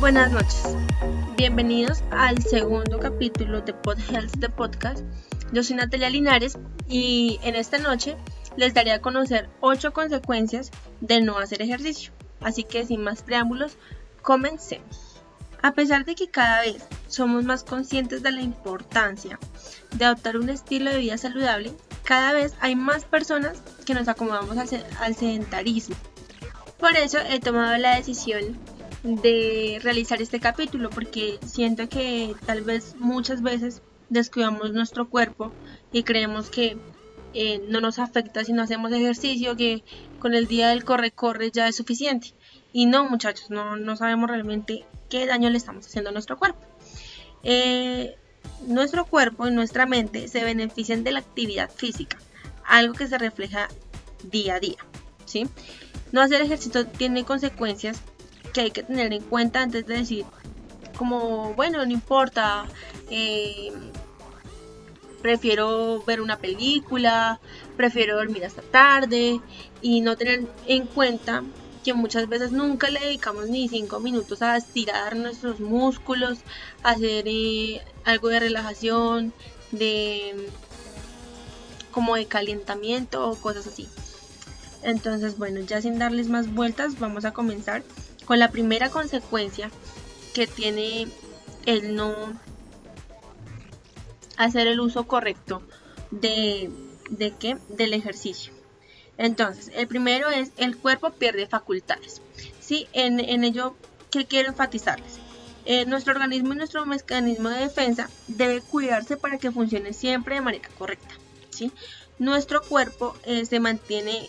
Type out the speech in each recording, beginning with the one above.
buenas noches. Bienvenidos al segundo capítulo de Pod Health de Podcast. Yo soy Natalia Linares y en esta noche les daré a conocer 8 consecuencias de no hacer ejercicio. Así que sin más preámbulos, comencemos. A pesar de que cada vez somos más conscientes de la importancia de adoptar un estilo de vida saludable, cada vez hay más personas que nos acomodamos al, sedentarismo. Por eso he tomado la decisión de realizar este capítulo porque siento que tal vez muchas veces descuidamos nuestro cuerpo y creemos que eh, no nos afecta si no hacemos ejercicio, que con el día del corre-corre ya es suficiente. Y no, muchachos, no, no sabemos realmente qué daño le estamos haciendo a nuestro cuerpo. Eh, nuestro cuerpo y nuestra mente se benefician de la actividad física, algo que se refleja día a día. ¿sí? No hacer ejercicio tiene consecuencias que hay que tener en cuenta antes de decir, como, bueno, no importa, eh, prefiero ver una película, prefiero dormir hasta tarde y no tener en cuenta que muchas veces nunca le dedicamos ni cinco minutos a estirar nuestros músculos, hacer eh, algo de relajación, de como de calentamiento o cosas así. Entonces, bueno, ya sin darles más vueltas, vamos a comenzar con la primera consecuencia que tiene el no hacer el uso correcto de, de qué? Del ejercicio. Entonces, el primero es el cuerpo pierde facultades. ¿sí? En, ello, ¿qué quiero enfatizarles? Eh, nuestro organismo y nuestro mecanismo de defensa debe cuidarse para que funcione siempre de manera correcta. ¿sí? Nuestro cuerpo eh, se mantiene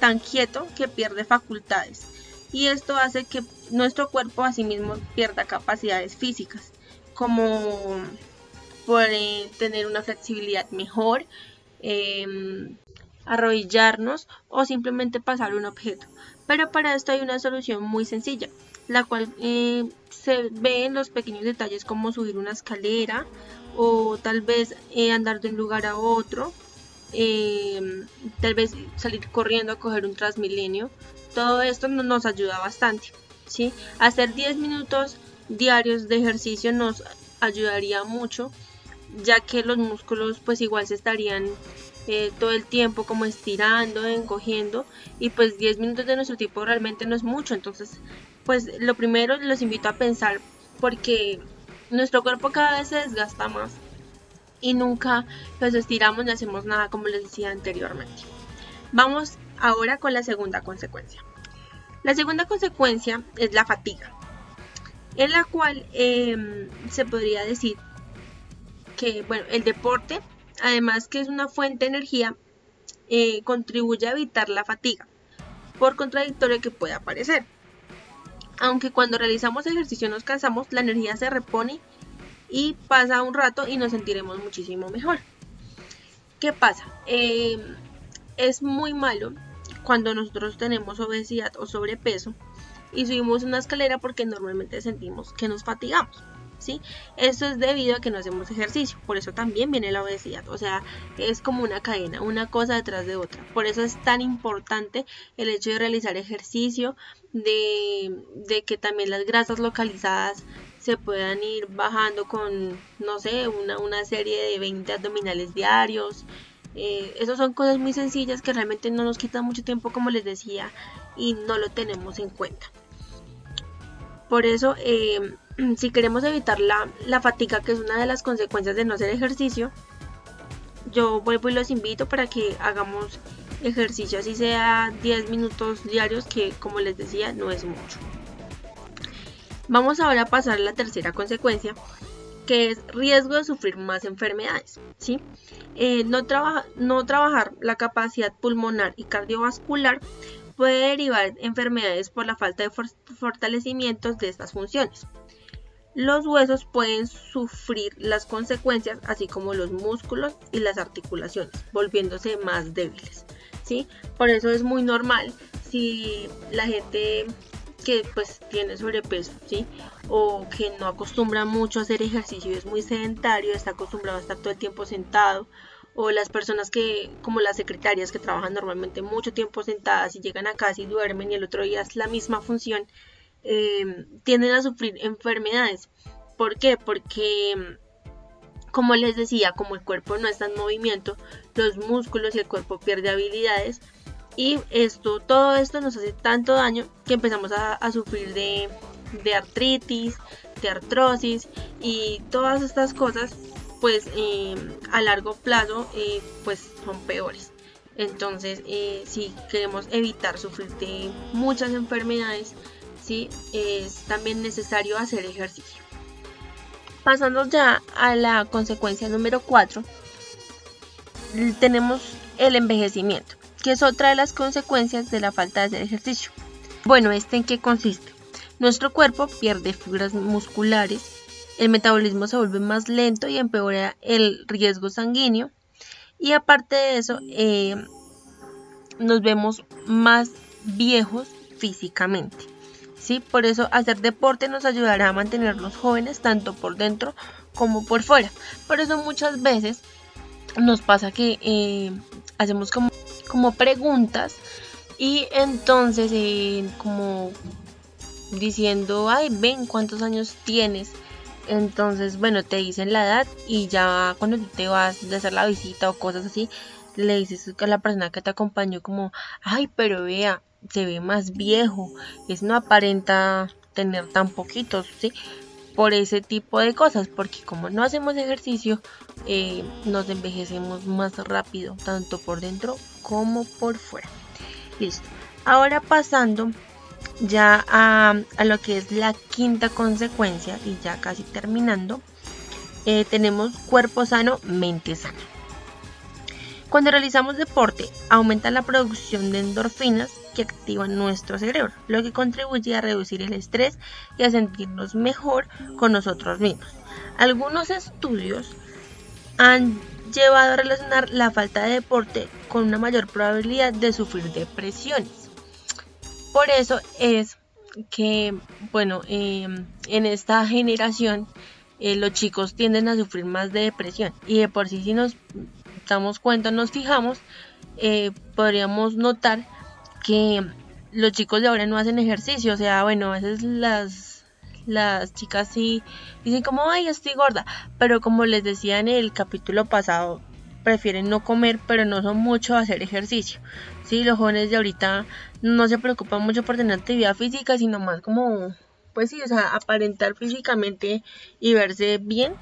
tan quieto que pierde facultades y esto hace que nuestro cuerpo asimismo pierda capacidades físicas como puede tener una flexibilidad mejor, em, arrodillarnos o simplemente pasar un objeto. Pero para esto hay una solución muy sencilla, la cual eh, se ve en los pequeños detalles como subir una escalera o tal vez eh, andar de un lugar a otro, em, tal vez salir corriendo a coger un transmilenio. Todo esto nos ayuda bastante. ¿sí? Hacer 10 minutos diarios de ejercicio nos ayudaría mucho ya que los músculos pues igual se estarían eh, todo el tiempo como estirando, encogiendo y pues 10 minutos de nuestro tiempo realmente no es mucho, entonces pues lo primero los invito a pensar porque nuestro cuerpo cada vez se desgasta más y nunca los estiramos ni hacemos nada como les decía anteriormente. Vamos ahora con la segunda consecuencia. La segunda consecuencia es la fatiga, en la cual em, se podría decir que bueno, el deporte además que es una fuente de energía, eh, contribuye a evitar la fatiga, por contradictorio que pueda parecer. Aunque cuando realizamos ejercicio nos cansamos, la energía se repone y pasa un rato y nos sentiremos muchísimo mejor. ¿Qué pasa? Eh, es muy malo cuando nosotros tenemos obesidad o sobrepeso y subimos una escalera porque normalmente sentimos que nos fatigamos. ¿sí? Esto es debido a que no hacemos ejercicio, por eso también viene la obesidad, o sea, es como una cadena, una cosa detrás de otra. Por eso es tan importante el hecho de realizar ejercicio, de, que también las grasas localizadas se puedan ir bajando con, no sé, una, una serie de 20 abdominales diarios. Eh, esas son cosas muy sencillas que realmente no nos quitan mucho tiempo, como les decía, y no lo tenemos en cuenta. Por eso, eh, si queremos evitar la, fatiga, que es una de las consecuencias de no hacer ejercicio, yo vuelvo y los invito para que hagamos ejercicio, así sea 10 minutos diarios, que como les decía, no es mucho. Vamos ahora a pasar a la tercera consecuencia, que es riesgo de sufrir más enfermedades. ¿sí? Eh, no, no trabajar la capacidad pulmonar y cardiovascular puede derivar enfermedades por la falta de fortalecimientos de estas funciones los huesos pueden sufrir las consecuencias, así como los músculos y las articulaciones, volviéndose más débiles. ¿sí? Por eso es muy normal si la gente que pues tiene sobrepeso, ¿sí? O que no acostumbra mucho a hacer ejercicio es muy sedentario, está acostumbrado a estar todo el tiempo sentado, o las personas que, como las secretarias que trabajan normalmente mucho tiempo sentadas y llegan a casa y duermen y el otro día es la misma función, eh, tienden a sufrir enfermedades. ¿Por qué? Porque, como les decía, como el cuerpo no está en movimiento, los músculos y el cuerpo pierde habilidades y esto, todo esto nos hace tanto daño que empezamos a, sufrir de, artritis, de artrosis y todas estas cosas pues eh, a largo plazo eh, pues son peores. Entonces, eh, si queremos evitar sufrir de muchas enfermedades, ¿sí? es también necesario hacer ejercicio. Pasando ya a la consecuencia número 4, tenemos el envejecimiento, que es otra de las consecuencias de la falta de hacer ejercicio. Bueno, ¿este en qué consiste? Nuestro cuerpo pierde fibras musculares, el metabolismo se vuelve más lento y empeora el riesgo sanguíneo, y aparte de eso, eh, nos vemos más viejos físicamente. ¿sí? Por eso hacer deporte nos ayudará a mantenernos jóvenes tanto por dentro como por fuera. Por eso muchas veces nos pasa que eh, hacemos como, como, preguntas y entonces eh, como diciendo, ay, ven cuántos años tienes entonces, bueno, te dicen la edad y ya cuando te vas de hacer la visita o cosas así, le dices a la persona que te acompañó como, ay, pero vea, se ve más viejo, es no aparenta tener tan poquitos, ¿sí? Por ese tipo de cosas, porque como no hacemos ejercicio, eh, nos envejecemos más rápido, tanto por dentro como por fuera. Listo. Ahora pasando ya a, lo que es la quinta consecuencia y ya casi terminando, eh, tenemos cuerpo sano, mente sana. Cuando realizamos deporte, aumenta la producción de endorfinas que activan nuestro cerebro, lo que contribuye a reducir el estrés y a sentirnos mejor con nosotros mismos. Algunos estudios han llevado a relacionar la falta de deporte con una mayor probabilidad de sufrir depresiones. Por eso es que, bueno, em, en esta generación eh, los chicos tienden a sufrir más de depresión y de por sí si nos damos cuenta, nos fijamos, eh, podríamos notar que los chicos de ahora no hacen ejercicio, o sea, bueno, a veces las, las chicas sí dicen como, ay, estoy gorda, pero como les decía en el capítulo pasado, prefieren no comer, pero no son mucho hacer ejercicio. Sí, los jóvenes de ahorita no se preocupan mucho por tener actividad física, sino más como, pues sí, o sea, aparentar físicamente y verse bien,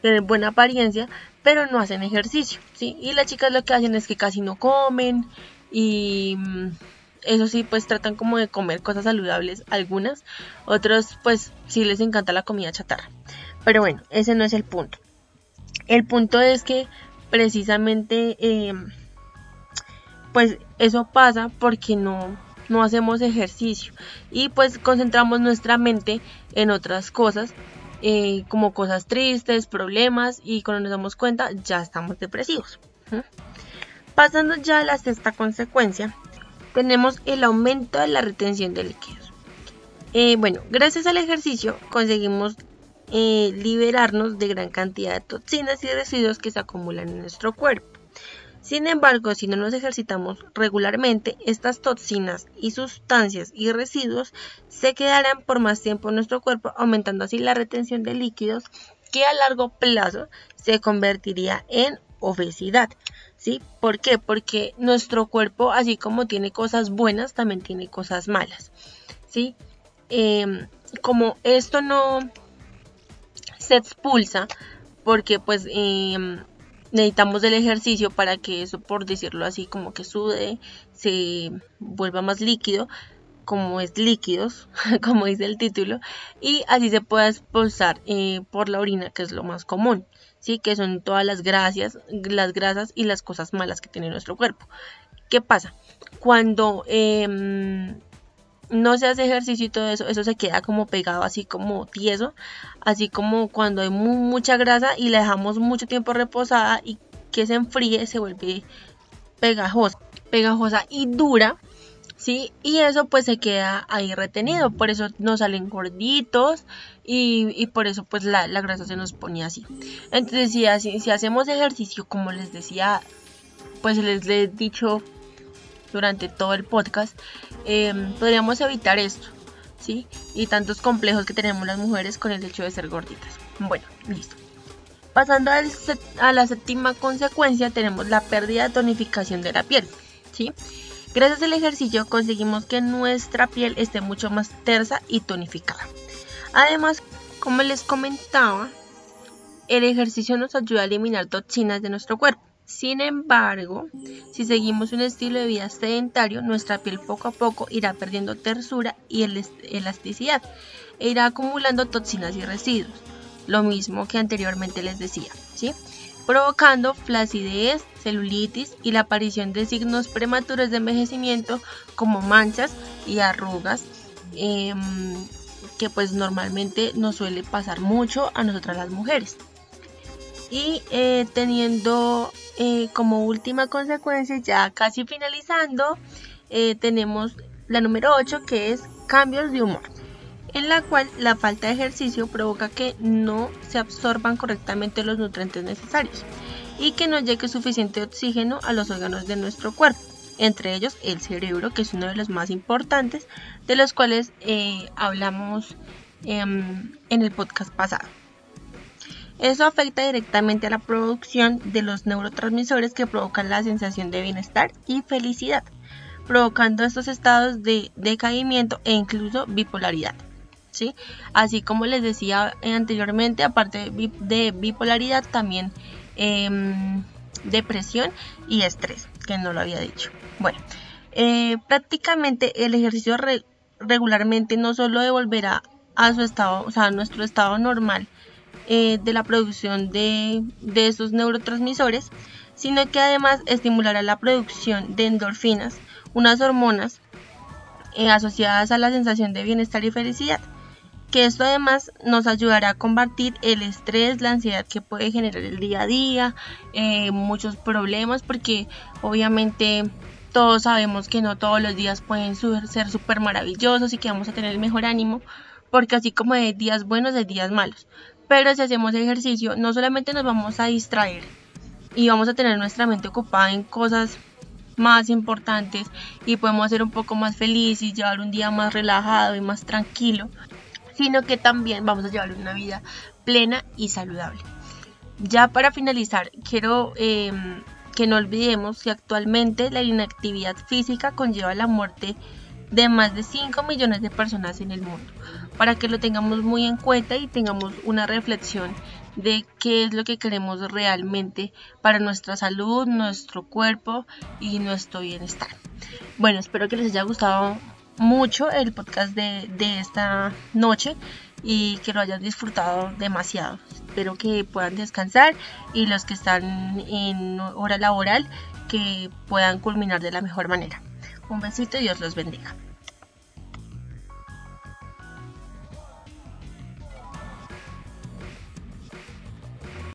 tener buena apariencia, pero no hacen ejercicio, ¿sí? Y las chicas lo que hacen es que casi no comen y mm, eso sí, pues tratan como de comer cosas saludables algunas, otros pues sí les encanta la comida chatarra. Pero bueno, ese no es el punto. El punto es que precisamente em, pues eso pasa porque no, no hacemos ejercicio y pues concentramos nuestra mente en otras cosas eh, como cosas tristes, problemas y cuando nos damos cuenta ya estamos depresivos. Pasando ya a la sexta consecuencia, tenemos el aumento de la retención de líquidos. Eh, bueno, gracias al ejercicio conseguimos eh, liberarnos de gran cantidad de toxinas y residuos que se acumulan en nuestro cuerpo. Sin embargo, si no nos ejercitamos regularmente, estas toxinas y sustancias y residuos se quedarán por más tiempo en nuestro cuerpo, aumentando así la retención de líquidos que a largo plazo se convertiría en obesidad. ¿Sí? ¿Por qué? Porque nuestro cuerpo, así como tiene cosas buenas, también tiene cosas malas. ¿Sí? Em, como esto no, se expulsa porque pues em, necesitamos el ejercicio para que eso, por decirlo así, como que sude, se vuelva más líquido, como es líquidos, como dice el título, y así se puede expulsar eh, por la orina, que es lo más común, sí, que son todas las grasas, las grasas y las cosas malas que tiene nuestro cuerpo. ¿Qué pasa? Cuando eh, no se hace ejercicio y todo eso, eso se queda como pegado así como tieso, así como cuando hay mucha grasa y la dejamos mucho tiempo reposada y que se enfríe se vuelve pegajosa, pegajosa y dura, ¿sí? Y eso pues se queda ahí retenido, por eso nos salen gorditos y, por eso pues la, grasa se nos pone así. Entonces si, si hacemos ejercicio, como les decía, pues les he dicho durante todo el podcast, em, podríamos evitar esto. ¿sí? Y tantos complejos que tenemos las mujeres con el hecho de ser gorditas. Bueno, listo. Pasando a la séptima consecuencia, tenemos la pérdida de tonificación de la piel, ¿sí? Gracias al ejercicio conseguimos que nuestra piel esté mucho más tersa y tonificada. Además, como les comentaba, el ejercicio nos ayuda a eliminar toxinas de nuestro cuerpo. Sin embargo, si seguimos un estilo de vida sedentario, nuestra piel poco a poco irá perdiendo tersura y elasticidad e irá acumulando toxinas y residuos, lo mismo que anteriormente les decía, ¿sí? Provocando flacidez, celulitis y la aparición de signos prematuros de envejecimiento como manchas y arrugas, em, que pues normalmente nos suele pasar mucho a nosotras las mujeres. Y eh, teniendo eh, como última consecuencia, ya casi finalizando, eh, tenemos la número 8 que es cambios de humor, en la cual la falta de ejercicio provoca que no se absorban correctamente los nutrientes necesarios y que no llegue suficiente oxígeno a los órganos de nuestro cuerpo, entre ellos el cerebro, que es uno de los más importantes, de los cuales hablamos em, en el podcast pasado. Eso afecta directamente a la producción de los neurotransmisores que provocan la sensación de bienestar y felicidad, provocando estos estados de decaimiento e incluso bipolaridad. ¿Sí? Así como les decía anteriormente, aparte de bipolaridad, también em, depresión y estrés, que no lo había dicho. Bueno, eh, prácticamente el ejercicio regularmente no solo devolverá a su estado, o sea, a nuestro estado normal, eh, de la producción de, de estos neurotransmisores, sino que además estimulará la producción de endorfinas, unas hormonas eh, asociadas a la sensación de bienestar y felicidad, que esto además nos ayudará a combatir el estrés, la ansiedad que puede generar el día a día, eh, muchos problemas, porque obviamente todos sabemos que no todos los días pueden ser súper maravillosos y que vamos a tener el mejor ánimo, porque así como hay días buenos, hay días malos. Pero si hacemos ejercicio, no solamente nos vamos a distraer y vamos a tener nuestra mente ocupada en cosas más importantes y podemos ser un poco más felices y llevar un día más relajado y más tranquilo, sino que también vamos a llevar una vida plena y saludable. Ya para finalizar, quiero em, que no olvidemos que actualmente la inactividad física conlleva la muerte de más de 5 millones de personas en el mundo, para que lo tengamos muy en cuenta y tengamos una reflexión de qué es lo que queremos realmente para nuestra salud, nuestro cuerpo y nuestro bienestar. Bueno, espero que les haya gustado mucho el podcast de, de esta noche y que lo hayan disfrutado demasiado. Espero que puedan descansar y los que están en hora laboral que puedan culminar de la mejor manera. Un besito y Dios los bendiga.